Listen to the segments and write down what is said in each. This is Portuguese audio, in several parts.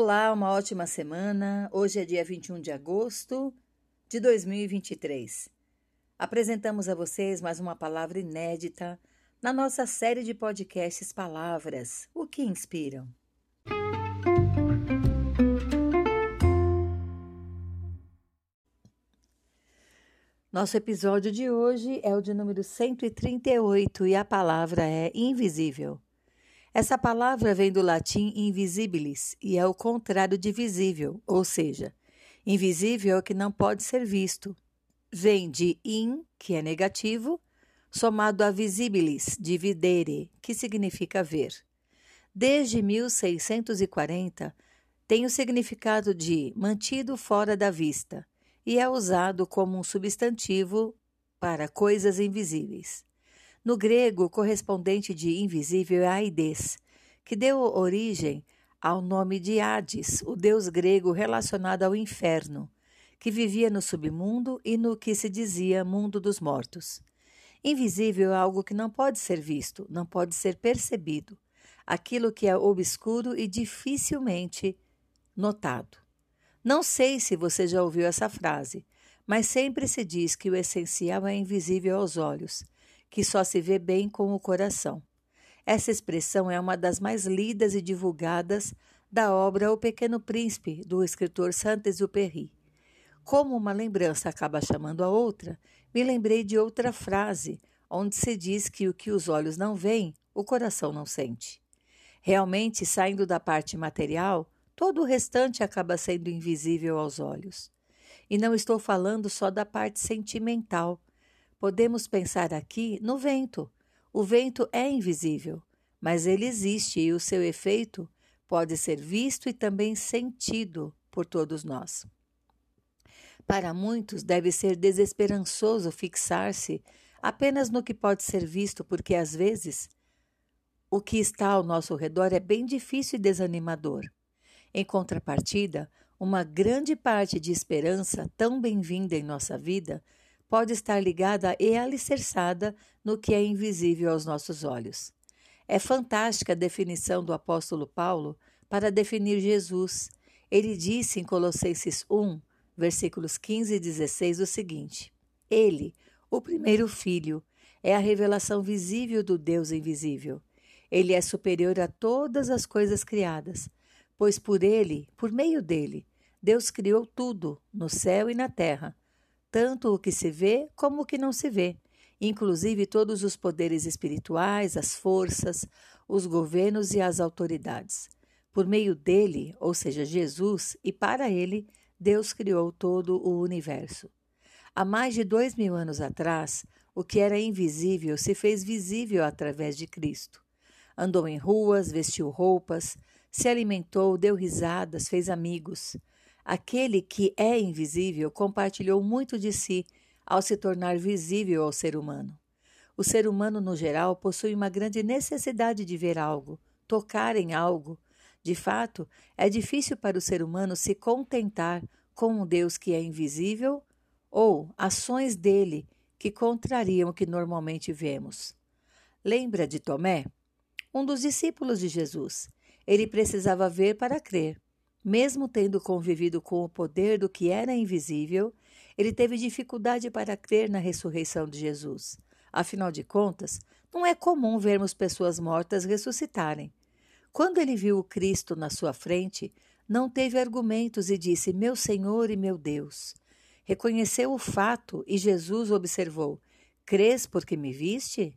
Olá, uma ótima semana. Hoje é dia 21 de agosto de 2023. Apresentamos a vocês mais uma palavra inédita na nossa série de podcasts Palavras, o que inspiram. Nosso episódio de hoje é o de número 138 e a palavra é invisível. Essa palavra vem do latim invisibilis e é o contrário de visível, ou seja, invisível é o que não pode ser visto. Vem de in, que é negativo, somado a visibilis, de videre, que significa ver. Desde 1640, tem o significado de mantido fora da vista e é usado como um substantivo para coisas invisíveis. No grego, correspondente de invisível é Aides, que deu origem ao nome de Hades, o deus grego relacionado ao inferno, que vivia no submundo e no que se dizia mundo dos mortos. Invisível é algo que não pode ser visto, não pode ser percebido, aquilo que é obscuro e dificilmente notado. Não sei se você já ouviu essa frase, mas sempre se diz que o essencial é invisível aos olhos que só se vê bem com o coração. Essa expressão é uma das mais lidas e divulgadas da obra O Pequeno Príncipe, do escritor Saint-Exupéry. Como uma lembrança acaba chamando a outra, me lembrei de outra frase, onde se diz que o que os olhos não veem, o coração não sente. Realmente, saindo da parte material, todo o restante acaba sendo invisível aos olhos. E não estou falando só da parte sentimental, Podemos pensar aqui no vento. O vento é invisível, mas ele existe e o seu efeito pode ser visto e também sentido por todos nós. Para muitos, deve ser desesperançoso fixar-se apenas no que pode ser visto, porque às vezes o que está ao nosso redor é bem difícil e desanimador. Em contrapartida, uma grande parte de esperança, tão bem-vinda em nossa vida, pode estar ligada e alicerçada no que é invisível aos nossos olhos. É fantástica a definição do apóstolo Paulo para definir Jesus. Ele disse em Colossenses 1, versículos 15 e 16 o seguinte: Ele, o primeiro filho, é a revelação visível do Deus invisível. Ele é superior a todas as coisas criadas, pois por ele, por meio dele, Deus criou tudo, no céu e na terra tanto o que se vê como o que não se vê, inclusive todos os poderes espirituais, as forças, os governos e as autoridades. Por meio dele, ou seja, Jesus, e para ele, Deus criou todo o universo. Há mais de dois mil anos atrás, o que era invisível se fez visível através de Cristo. Andou em ruas, vestiu roupas, se alimentou, deu risadas, fez amigos. Aquele que é invisível compartilhou muito de si ao se tornar visível ao ser humano. O ser humano, no geral, possui uma grande necessidade de ver algo, tocar em algo. De fato, é difícil para o ser humano se contentar com um Deus que é invisível ou ações dele que contrariam o que normalmente vemos. Lembra de Tomé? Um dos discípulos de Jesus. Ele precisava ver para crer. Mesmo tendo convivido com o poder do que era invisível, ele teve dificuldade para crer na ressurreição de Jesus. Afinal de contas, não é comum vermos pessoas mortas ressuscitarem. Quando ele viu o Cristo na sua frente, não teve argumentos e disse: Meu Senhor e meu Deus. Reconheceu o fato e Jesus observou: Crês porque me viste?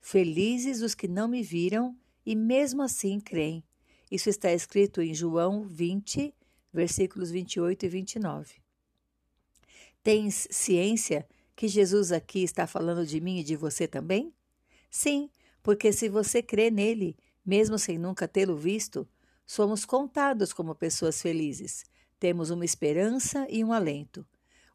Felizes os que não me viram e mesmo assim creem. Isso está escrito em João 20, versículos 28 e 29. Tens ciência que Jesus aqui está falando de mim e de você também? Sim, porque se você crê nele, mesmo sem nunca tê-lo visto, somos contados como pessoas felizes. Temos uma esperança e um alento.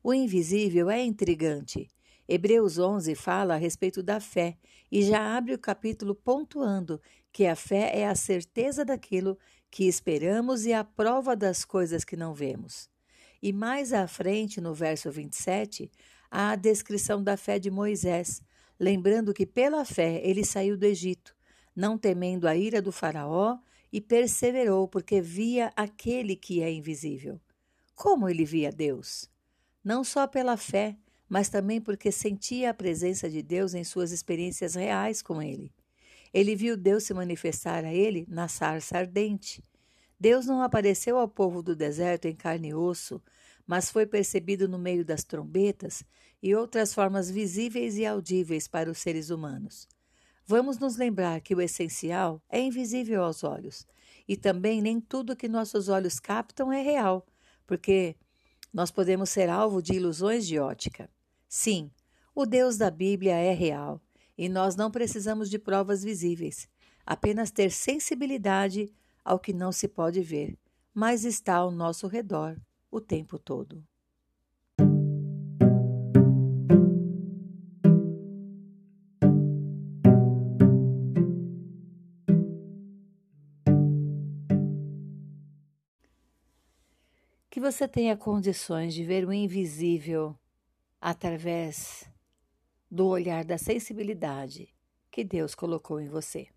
O invisível é intrigante. Hebreus 11 fala a respeito da fé e já abre o capítulo pontuando que a fé é a certeza daquilo que esperamos e a prova das coisas que não vemos. E mais à frente, no verso 27, há a descrição da fé de Moisés, lembrando que pela fé ele saiu do Egito, não temendo a ira do Faraó e perseverou porque via aquele que é invisível. Como ele via Deus? Não só pela fé, mas também porque sentia a presença de Deus em suas experiências reais com ele. Ele viu Deus se manifestar a ele na sarça ardente. Deus não apareceu ao povo do deserto em carne e osso, mas foi percebido no meio das trombetas e outras formas visíveis e audíveis para os seres humanos. Vamos nos lembrar que o essencial é invisível aos olhos, e também nem tudo que nossos olhos captam é real, porque nós podemos ser alvo de ilusões de ótica. Sim, o Deus da Bíblia é real, e nós não precisamos de provas visíveis, apenas ter sensibilidade ao que não se pode ver, mas está ao nosso redor o tempo todo. Que você tenha condições de ver o invisível através do olhar da sensibilidade que Deus colocou em você.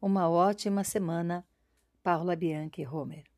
Uma ótima semana, Paula Bianchi Homer.